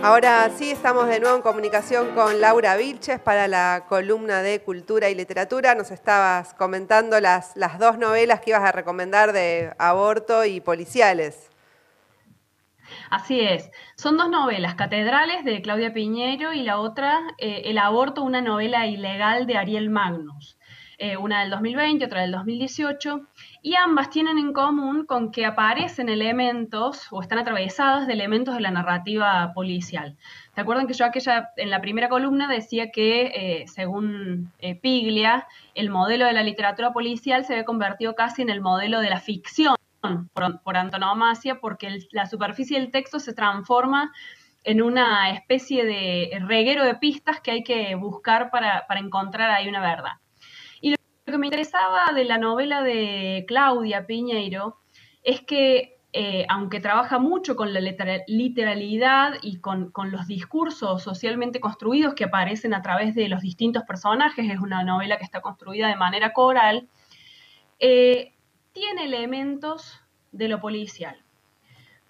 Ahora sí estamos de nuevo en comunicación con Laura Vilches para la columna de Cultura y Literatura. Nos estabas comentando las, las dos novelas que ibas a recomendar de aborto y policiales. Así es. Son dos novelas, Catedrales de Claudia Piñero y la otra, eh, El aborto, una novela ilegal de Ariel Magnus. Eh, una del 2020, otra del 2018, y ambas tienen en común con que aparecen elementos o están atravesadas de elementos de la narrativa policial. ¿Te acuerdan que yo aquella, en la primera columna decía que, eh, según Piglia, el modelo de la literatura policial se había convertido casi en el modelo de la ficción por, antonomasia, porque la superficie del texto se transforma en una especie de reguero de pistas que hay que buscar para, encontrar ahí una verdad. Lo que me interesaba de la novela de Claudia Piñeiro es que, eh, aunque trabaja mucho con la literalidad y con, los discursos socialmente construidos que aparecen a través de los distintos personajes, es una novela que está construida de manera coral, eh, tiene elementos de lo policial.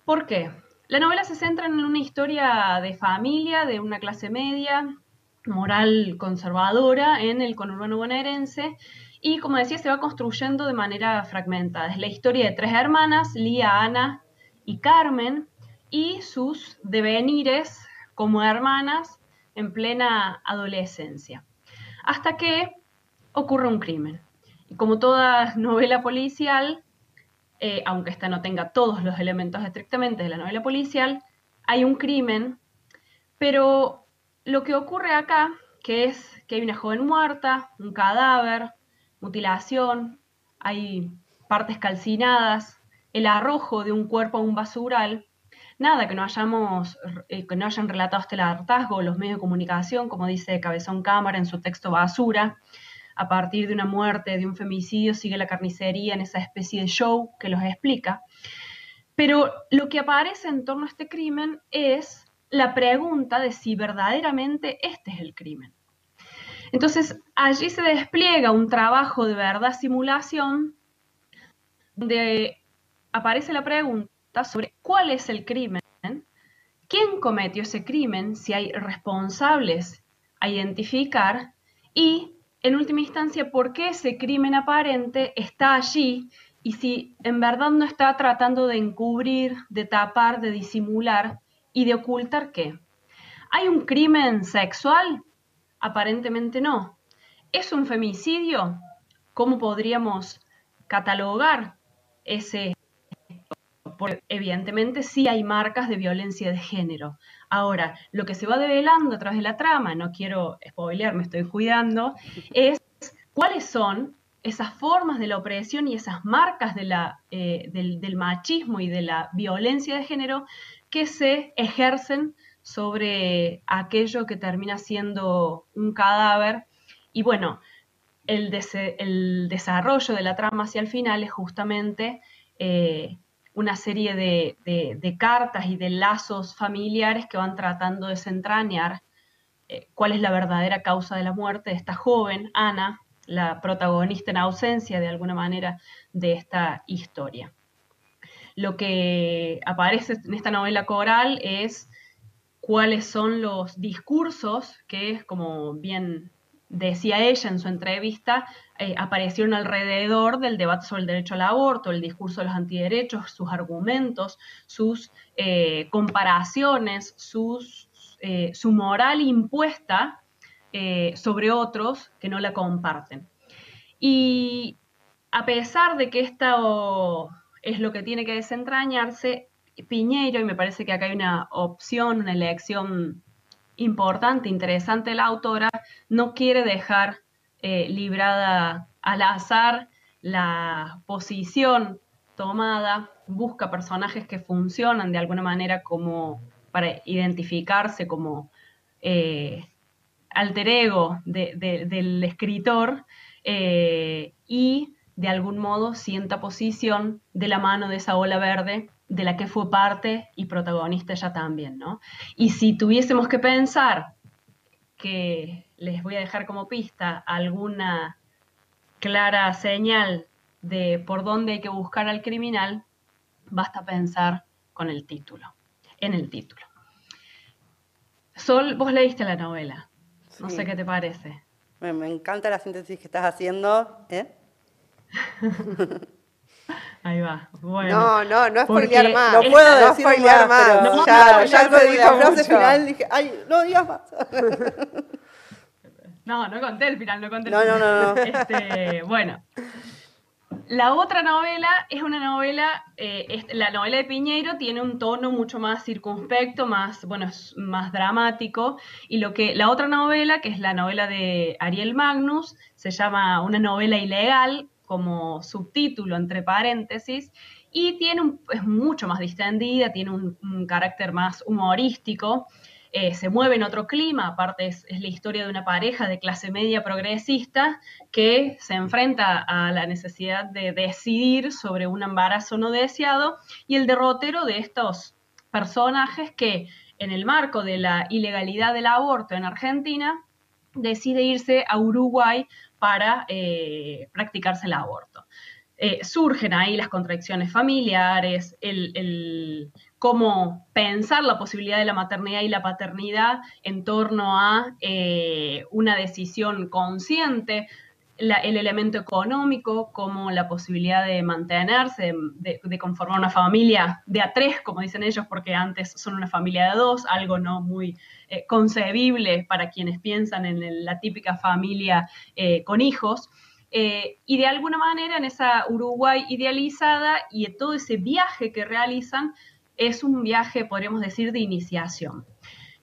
¿Por qué? La novela se centra en una historia de familia, de una clase media, moral conservadora en el conurbano bonaerense y como decía se va construyendo de manera fragmentada. Es la historia de tres hermanas, Lía, Ana y Carmen, y sus devenires como hermanas en plena adolescencia. Hasta que ocurre un crimen. Y como toda novela policial, eh, aunque esta no tenga todos los elementos estrictamente de la novela policial, hay un crimen, pero lo que ocurre acá, que es que hay una joven muerta, un cadáver, mutilación, hay partes calcinadas, el arrojo de un cuerpo a un basural, nada que no hayamos, eh, que no hayan relatado este hartazgo los medios de comunicación, como dice Cabezón Cámara en su texto Basura, a partir de una muerte, de un femicidio, sigue la carnicería en esa especie de show que los explica. Pero lo que aparece en torno a este crimen es la pregunta de si verdaderamente este es el crimen. Entonces, allí se despliega un trabajo de verdad simulación donde aparece la pregunta sobre cuál es el crimen, quién cometió ese crimen, si hay responsables a identificar y en última instancia, por qué ese crimen aparente está allí y si en verdad no está tratando de encubrir, de tapar, de disimular y de ocultar qué. ¿Hay un crimen sexual? Aparentemente no. ¿Es un femicidio? ¿Cómo podríamos catalogar ese porque evidentemente sí hay marcas de violencia de género. Ahora, lo que se va develando a través de la trama, no quiero spoilear, me estoy cuidando, es cuáles son esas formas de la opresión y esas marcas de la, eh, del, del machismo y de la violencia de género que se ejercen sobre aquello que termina siendo un cadáver. Y bueno, el, el desarrollo de la trama hacia el final es justamente eh, una serie de, cartas y de lazos familiares que van tratando de desentrañar eh, cuál es la verdadera causa de la muerte de esta joven, Ana, la protagonista en ausencia de alguna manera de esta historia. Lo que aparece en esta novela coral es cuáles son los discursos que, como bien decía ella en su entrevista, eh, aparecieron alrededor del debate sobre el derecho al aborto, el discurso de los antiderechos, sus argumentos, sus eh, comparaciones, eh, su moral impuesta sobre otros que no la comparten. Y a pesar de que esto es lo que tiene que desentrañarse, Piñeiro, y me parece que acá hay una opción, una elección importante, interesante. La autora, no quiere dejar eh, librada al azar la posición tomada, busca personajes que funcionan de alguna manera como para identificarse como eh, alter ego del escritor eh, y de algún modo sienta posición de la mano de esa ola verde de la que fue parte y protagonista ella también, ¿no? Y si tuviésemos que pensar que les voy a dejar como pista alguna clara señal de por dónde hay que buscar al criminal, basta pensar con el título, en el título. Sol, vos leíste la novela. No sé qué te parece. Me, encanta la síntesis que estás haciendo. ¿eh? Ahí va. Bueno, no, no, no es spoilear más. No puedo decir spoilear más, pero no, ya, ya lo dijo frase final dije, ay, no digas más. No, no conté el final, no conté el no, final. No, no, no. Este, bueno, la otra novela es una novela, eh, la novela de Piñeiro tiene un tono mucho más circunspecto, más, bueno, más dramático, y lo que la otra novela, que es la novela de Ariel Magnus, se llama Una novela ilegal, como subtítulo entre paréntesis, y tiene es mucho más distendida, tiene un carácter más humorístico. Eh, se mueve en otro clima, aparte es, la historia de una pareja de clase media progresista que se enfrenta a la necesidad de decidir sobre un embarazo no deseado y el derrotero de estos personajes que en el marco de la ilegalidad del aborto en Argentina decide irse a Uruguay para eh, practicarse el aborto. Eh, surgen ahí las contradicciones familiares, el, cómo pensar la posibilidad de la maternidad y la paternidad en torno a eh, una decisión consciente, el elemento económico, como la posibilidad de mantenerse, de, conformar una familia de a tres, como dicen ellos, porque antes son una familia de dos, algo no muy eh, concebible para quienes piensan en la típica familia con hijos. Eh, y de alguna manera en esa Uruguay idealizada y todo ese viaje que realizan es un viaje, podríamos decir, de iniciación.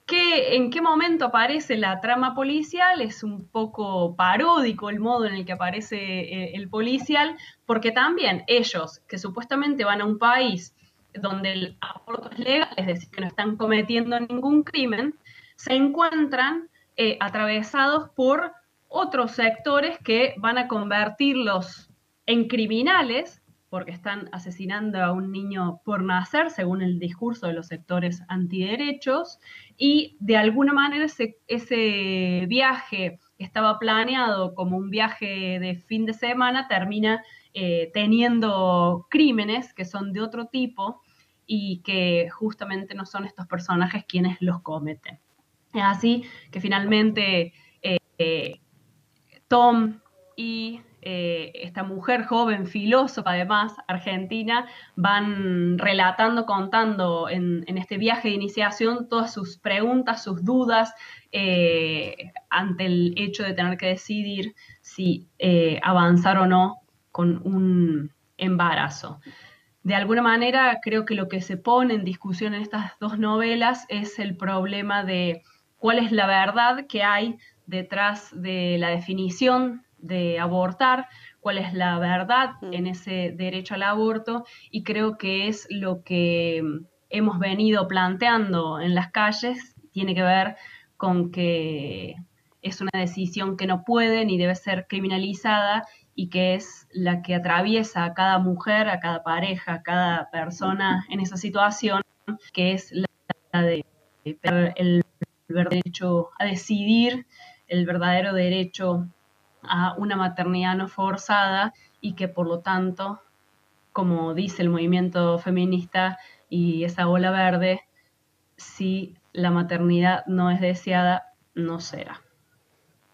¿En qué momento aparece la trama policial? Es un poco paródico el modo en el que aparece eh, el policial, porque también ellos, que supuestamente van a un país donde el aborto es legal, es decir, que no están cometiendo ningún crimen, se encuentran eh, atravesados por otros sectores que van a convertirlos en criminales porque están asesinando a un niño por nacer, según el discurso de los sectores antiderechos, y de alguna manera ese, viaje que estaba planeado como un viaje de fin de semana termina eh, teniendo crímenes que son de otro tipo y que justamente no son estos personajes quienes los cometen. Es así que finalmente eh, Tom y eh, esta mujer joven, filósofa además, argentina, van relatando, contando en, este viaje de iniciación todas sus preguntas, sus dudas eh, ante el hecho de tener que decidir si eh, avanzar o no con un embarazo. De alguna manera, creo que lo que se pone en discusión en estas dos novelas es el problema de cuál es la verdad que hay detrás de la definición de abortar, cuál es la verdad mm. en ese derecho al aborto y creo que es lo que hemos venido planteando en las calles, tiene que ver con que es una decisión que no puede ni debe ser criminalizada y que es la que atraviesa a cada mujer, a cada pareja, a cada persona en esa situación, que es la de el derecho a decidir el verdadero derecho a una maternidad no forzada y que por lo tanto, como dice el movimiento feminista y esa ola verde, si la maternidad no es deseada, no será.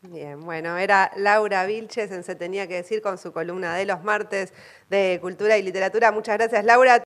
Bien, bueno, era Laura Vilches Se Tenía que Decir con su columna de los martes de Cultura y Literatura. Muchas gracias, Laura.